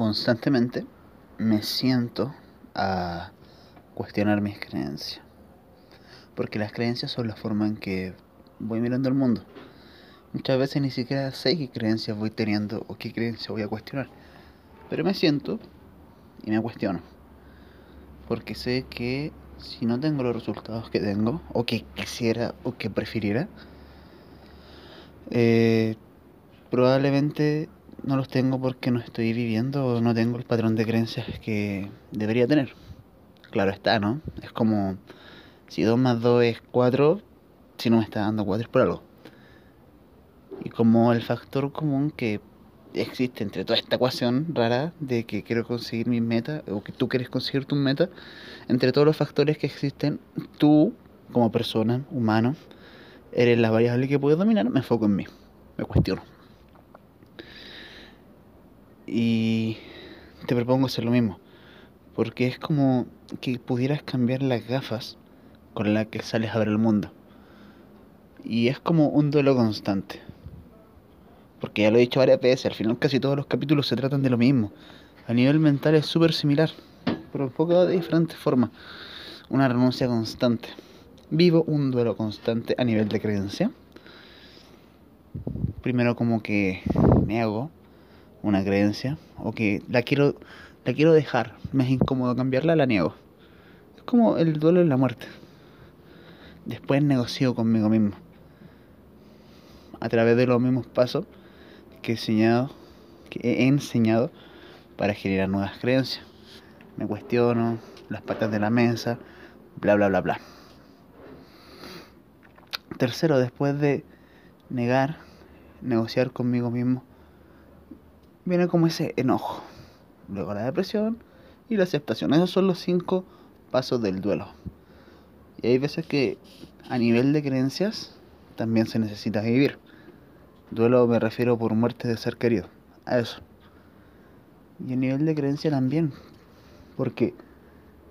constantemente me siento a cuestionar mis creencias. Porque las creencias son la forma en que voy mirando el mundo. Muchas veces ni siquiera sé qué creencias voy teniendo o qué creencias voy a cuestionar. Pero me siento y me cuestiono. Porque sé que si no tengo los resultados que tengo, o que quisiera, o que prefiriera, eh, probablemente no los tengo porque no estoy viviendo o no tengo el patrón de creencias que debería tener. Claro está, ¿no? Es como si 2 más 2 es 4, si no me está dando 4 es por algo. Y como el factor común que existe entre toda esta ecuación rara de que quiero conseguir mis metas o que tú quieres conseguir tus metas, entre todos los factores que existen, tú como persona, humano, eres la variable que puedes dominar, me enfoco en mí, me cuestiono. Y te propongo hacer lo mismo, porque es como que pudieras cambiar las gafas con las que sales a ver el mundo. Y es como un duelo constante. Porque ya lo he dicho varias veces, al final casi todos los capítulos se tratan de lo mismo. A nivel mental es súper similar, pero enfocado de diferentes formas. Una renuncia constante. Vivo un duelo constante a nivel de creencia. Primero como que me hago una creencia o que la quiero la quiero dejar, me es incómodo cambiarla, la niego. Es como el duelo en la muerte. Después negocio conmigo mismo. A través de los mismos pasos que he enseñado, que he enseñado para generar nuevas creencias. Me cuestiono las patas de la mesa, bla bla bla bla. Tercero, después de negar, negociar conmigo mismo, viene como ese enojo. Luego la depresión y la aceptación. Esos son los cinco pasos del duelo. Y hay veces que a nivel de creencias también se necesita vivir. Duelo me refiero por muerte de ser querido. A eso. Y a nivel de creencia también. Porque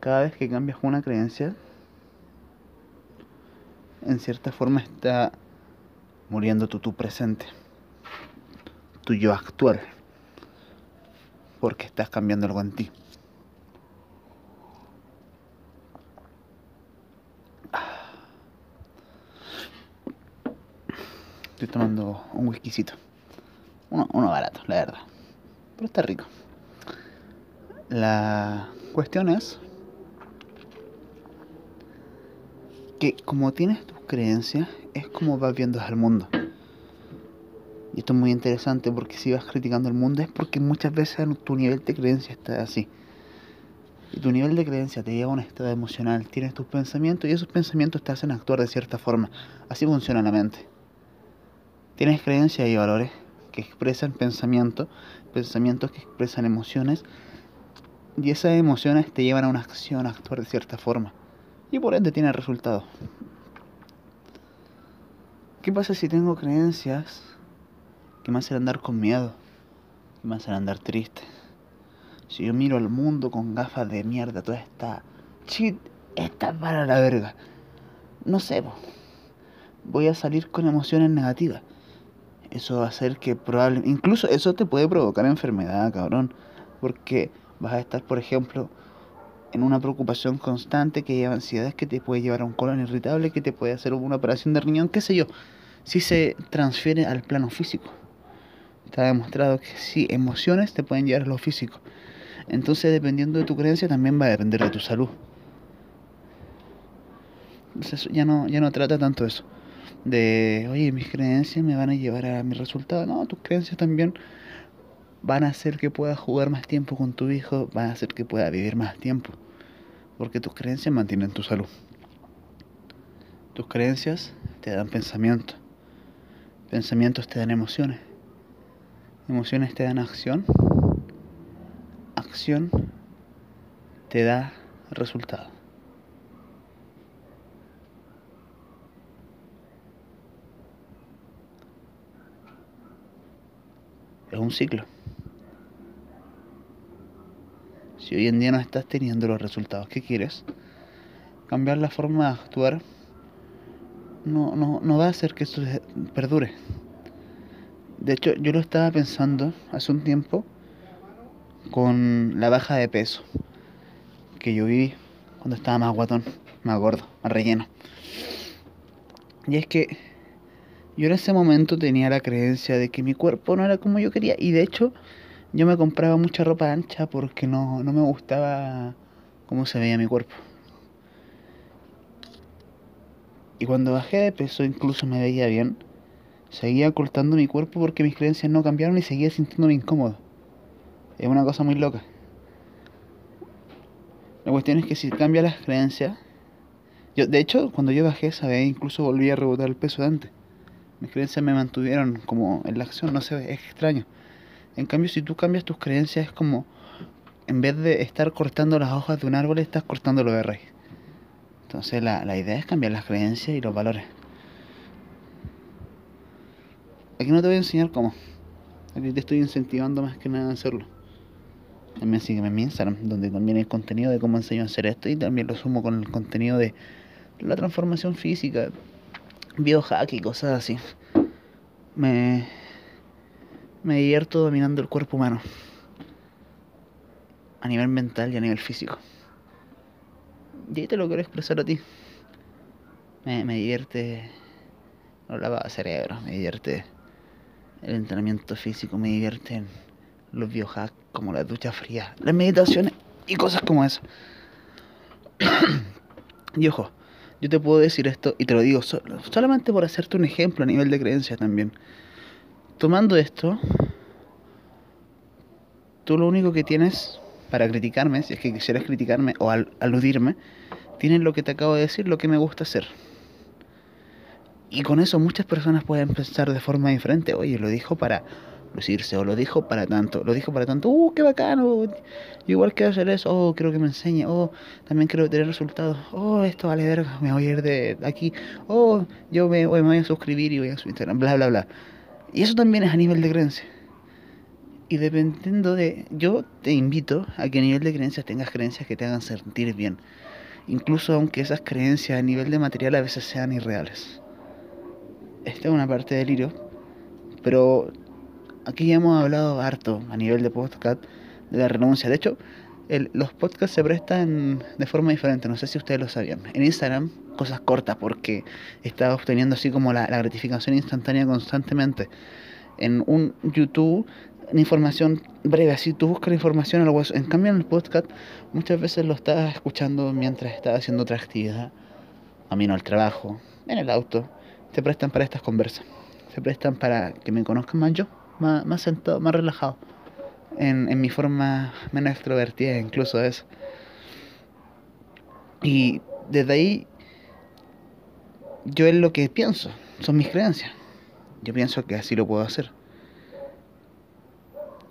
cada vez que cambias una creencia, en cierta forma está muriendo tu presente. Tu yo actual. Porque estás cambiando algo en ti. Estoy tomando un whiskycito. Uno, uno barato, la verdad. Pero está rico. La cuestión es que como tienes tus creencias, es como vas viendo al mundo. Y esto es muy interesante porque si vas criticando el mundo es porque muchas veces tu nivel de creencia está así. Y tu nivel de creencia te lleva a un estado emocional, tienes tus pensamientos y esos pensamientos te hacen actuar de cierta forma. Así funciona la mente. Tienes creencias y valores que expresan pensamientos, pensamientos que expresan emociones, y esas emociones te llevan a una acción, a actuar de cierta forma, y por ende tiene resultados. ¿Qué pasa si tengo creencias que me hacen andar con miedo, que me hacen andar triste? Si yo miro al mundo con gafas de mierda, toda esta shit, está para la verga. No sé, voy a salir con emociones negativas eso va a hacer que probablemente, incluso eso te puede provocar enfermedad, cabrón, porque vas a estar, por ejemplo, en una preocupación constante que lleva ansiedades que te puede llevar a un colon irritable, que te puede hacer una operación de riñón, qué sé yo, si se transfiere al plano físico. Está demostrado que sí, emociones te pueden llevar a lo físico. Entonces, dependiendo de tu creencia, también va a depender de tu salud. Entonces, ya no, ya no trata tanto eso de, oye, mis creencias me van a llevar a mi resultado. No, tus creencias también van a hacer que puedas jugar más tiempo con tu hijo, van a hacer que pueda vivir más tiempo. Porque tus creencias mantienen tu salud. Tus creencias te dan pensamiento. Pensamientos te dan emociones. Emociones te dan acción. Acción te da resultado. es un ciclo. Si hoy en día no estás teniendo los resultados que quieres, cambiar la forma de actuar no, no, no va a hacer que esto perdure. De hecho, yo lo estaba pensando hace un tiempo con la baja de peso que yo viví cuando estaba más guatón, más gordo, más relleno. Y es que yo en ese momento tenía la creencia de que mi cuerpo no era como yo quería y de hecho yo me compraba mucha ropa ancha porque no, no me gustaba cómo se veía mi cuerpo. Y cuando bajé de peso incluso me veía bien. Seguía ocultando mi cuerpo porque mis creencias no cambiaron y seguía sintiéndome incómodo. Es una cosa muy loca. La cuestión es que si cambia las creencias... Yo, de hecho, cuando yo bajé esa incluso volví a rebotar el peso de antes. Mis creencias me mantuvieron como en la acción, no sé, es extraño. En cambio, si tú cambias tus creencias, es como en vez de estar cortando las hojas de un árbol, estás cortándolo de raíz. Entonces, la, la idea es cambiar las creencias y los valores. Aquí no te voy a enseñar cómo. Aquí te estoy incentivando más que nada a hacerlo. También sígueme en mi Instagram, donde también hay contenido de cómo enseño a hacer esto y también lo sumo con el contenido de la transformación física, biohack y cosas así. Me, me divierto dominando el cuerpo humano. A nivel mental y a nivel físico. Y ahí te lo quiero expresar a ti. Me, me divierte lo lavado de cerebro, me divierte el entrenamiento físico, me divierte los biohacks como la ducha fría, las meditaciones y cosas como eso. y ojo, yo te puedo decir esto y te lo digo solamente por hacerte un ejemplo a nivel de creencia también. Tomando esto, tú lo único que tienes para criticarme, si es que quisieras criticarme o aludirme, tienes lo que te acabo de decir, lo que me gusta hacer. Y con eso muchas personas pueden pensar de forma diferente, oye, lo dijo para lucirse, o lo dijo para tanto, lo dijo para tanto, uh, qué bacano, igual quiero hacer eso, oh, creo que me enseñe, oh, también quiero tener resultados, oh, esto vale verga, me voy a ir de aquí, oh, yo me, me voy a suscribir y voy a su Instagram, bla, bla, bla. Y eso también es a nivel de creencia. Y dependiendo de, yo te invito a que a nivel de creencias tengas creencias que te hagan sentir bien, incluso aunque esas creencias a nivel de material a veces sean irreales. Esta es una parte del hilo, pero aquí ya hemos hablado harto a nivel de podcast de la renuncia. De hecho, los podcasts se prestan de forma diferente, no sé si ustedes lo sabían. En Instagram, cosas cortas, porque está obteniendo así como la, gratificación instantánea constantemente. En un YouTube, información breve, así tú buscas la información al hueso. En cambio, en el podcast, muchas veces lo estás escuchando mientras estás haciendo otra actividad, camino al trabajo, en el auto. Se prestan para estas conversas. Se prestan para que me conozcan más yo más, sentado, más relajado. En, en mi forma menos extrovertida, incluso eso. Y desde ahí, yo es lo que pienso, son mis creencias. Yo pienso que así lo puedo hacer.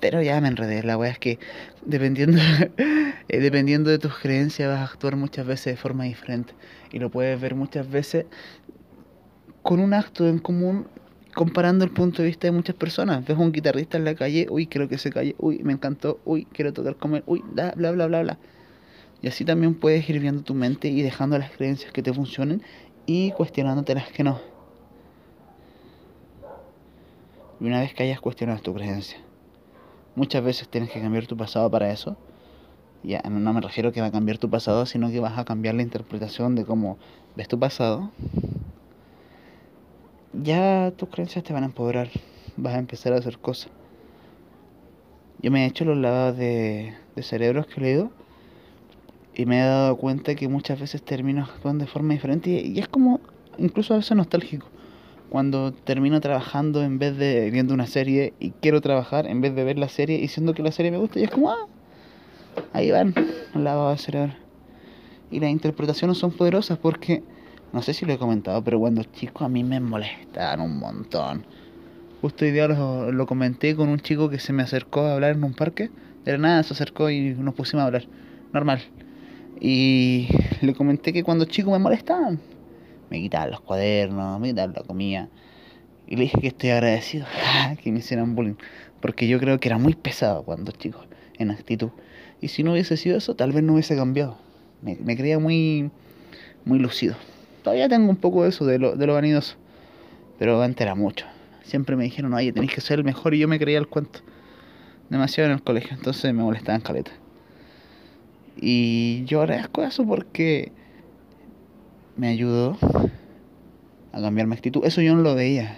Pero ya me enredé, la weá es que dependiendo, eh, dependiendo de tus creencias vas a actuar muchas veces de forma diferente. Y lo puedes ver muchas veces con un acto en común comparando el punto de vista de muchas personas. Ves un guitarrista en la calle, uy, quiero que se calle, uy, me encantó, uy, quiero tocar como él, uy, bla, bla, bla, bla, bla. Y así también puedes ir viendo tu mente y dejando las creencias que te funcionen y cuestionándote las que no. Y una vez que hayas cuestionado tu creencia, muchas veces tienes que cambiar tu pasado para eso. Ya, no me refiero que va a cambiar tu pasado, sino que vas a cambiar la interpretación de cómo ves tu pasado ya tus creencias te van a empoderar, vas a empezar a hacer cosas. Yo me he hecho los lavados de, de cerebros que he leído y me he dado cuenta que muchas veces termino actuando de forma diferente y, es como incluso a veces nostálgico. Cuando termino trabajando en vez de viendo una serie y quiero trabajar en vez de ver la serie y siendo que la serie me gusta y es como, ah, ahí van, lavado de cerebro. Y las interpretaciones son poderosas porque no sé si lo he comentado, pero cuando chico a mí me molestaban un montón. Justo hoy día lo, comenté con un chico que se me acercó a hablar en un parque. De la nada se acercó y nos pusimos a hablar. Normal. Y le comenté que cuando chico me molestaban. Me quitaban los cuadernos, me quitaban la comida. Y le dije que estoy agradecido que me hicieran bullying. Porque yo creo que era muy pesado cuando chico, en actitud. Y si no hubiese sido eso, tal vez no hubiese cambiado. Me, me creía muy, muy lucido. Todavía tengo un poco de eso, de lo, de lo vanidoso. Pero antes era mucho. Siempre me dijeron, oye, tenéis que ser el mejor y yo me creía el cuento. demasiado en el colegio, entonces me molestaban caleta. Y yo agradezco eso porque me ayudó a cambiar mi actitud. Eso yo no lo veía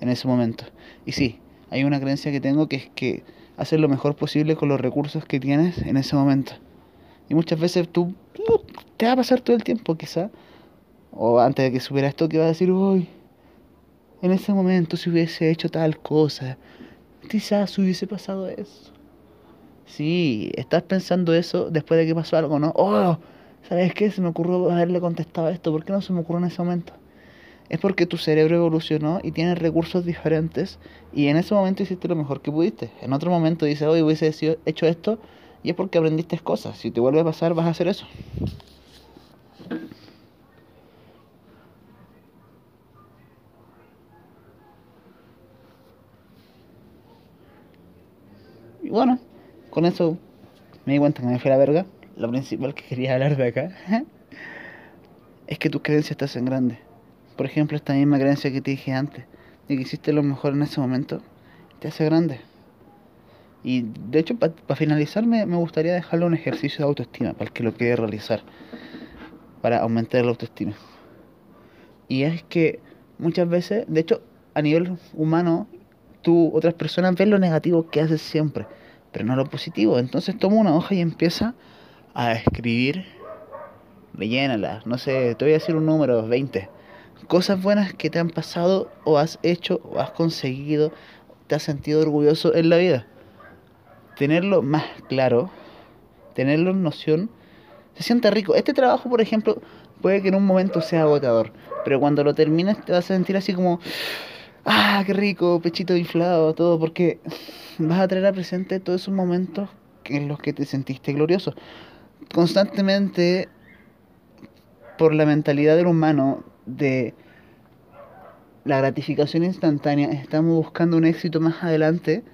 en ese momento. Y sí, hay una creencia que tengo que es que hacer lo mejor posible con los recursos que tienes en ese momento. Y muchas veces tú te va a pasar todo el tiempo quizá, o antes de que supiera esto, que va a decir, uy, en ese momento si hubiese hecho tal cosa, quizás hubiese pasado eso. Sí, estás pensando eso después de que pasó algo, ¿no? Oh, ¿sabes qué? Se me ocurrió haberle contestado esto. ¿Por qué no se me ocurrió en ese momento? Es porque tu cerebro evolucionó y tiene recursos diferentes y en ese momento hiciste lo mejor que pudiste. En otro momento dices, hoy hubiese hecho esto y es porque aprendiste cosas. Si te vuelve a pasar, vas a hacer eso. Bueno, con eso me di cuenta que me fui a la verga. Lo principal que quería hablar de acá es que tus creencias te hacen grande. Por ejemplo, esta misma creencia que te dije antes, de que hiciste lo mejor en ese momento, te hace grande. Y de hecho, para finalizar, me, gustaría dejarle un ejercicio de autoestima para el que lo quiere realizar, para aumentar la autoestima. Y es que muchas veces, de hecho, a nivel humano, tú, otras personas ven lo negativo que haces siempre, pero no lo positivo. Entonces toma una hoja y empieza a escribir, rellénala, no sé, te voy a decir un número, 20. Cosas buenas que te han pasado o has hecho o has conseguido, te has sentido orgulloso en la vida. Tenerlo más claro, tenerlo en noción, se siente rico. Este trabajo, por ejemplo, puede que en un momento sea agotador, pero cuando lo termines te vas a sentir así como ah, qué rico, pechito inflado, todo, porque vas a traer a presente todos esos momentos en los que te sentiste glorioso. Constantemente, por la mentalidad del humano de la gratificación instantánea, estamos buscando un éxito más adelante.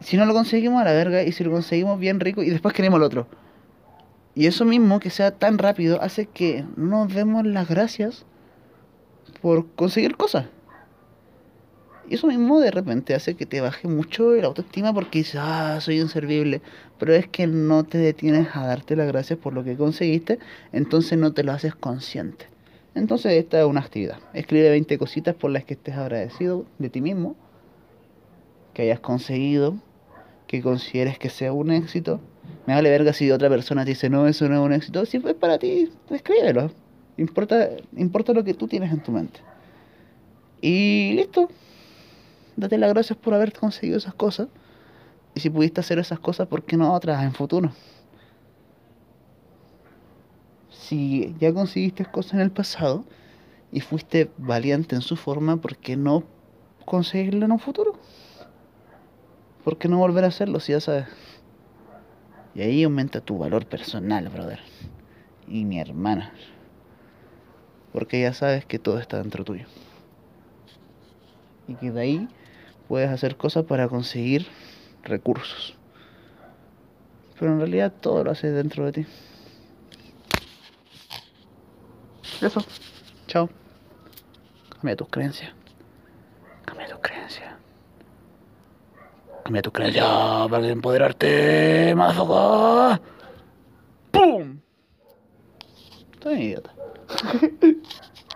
Si no lo conseguimos a la verga y si lo conseguimos bien rico y después queremos el otro. Y eso mismo, que sea tan rápido, hace que no nos demos las gracias por conseguir cosas. Y eso mismo de repente hace que te baje mucho la autoestima porque dices, ah, soy inservible. Pero es que no te detienes a darte las gracias por lo que conseguiste, entonces no te lo haces consciente. Entonces esta es una actividad. Escribe 20 cositas por las que estés agradecido de ti mismo, que hayas conseguido, que consideres que sea un éxito. Me vale verga si otra persona te dice, no, eso no es un éxito. Si fue para ti, escríbelo. Importa, importa lo que tú tienes en tu mente. Y listo date las gracias por haber conseguido esas cosas. Y si pudiste hacer esas cosas, ¿por qué no otras en futuro? Si ya conseguiste cosas en el pasado y fuiste valiente en su forma, ¿por qué no conseguirlo en un futuro? ¿Por qué no volver a hacerlo si ya sabes? Y ahí aumenta tu valor personal, brother. Y mi hermana. Porque ya sabes que todo está dentro tuyo. Y que de ahí puedes hacer cosas para conseguir recursos. Pero en realidad todo lo haces dentro de ti. Eso. Chao. Cambia tus creencias. Cambia tus creencias. Cambia tus creencias para empoderarte, más ¡Pum! Estoy idiota.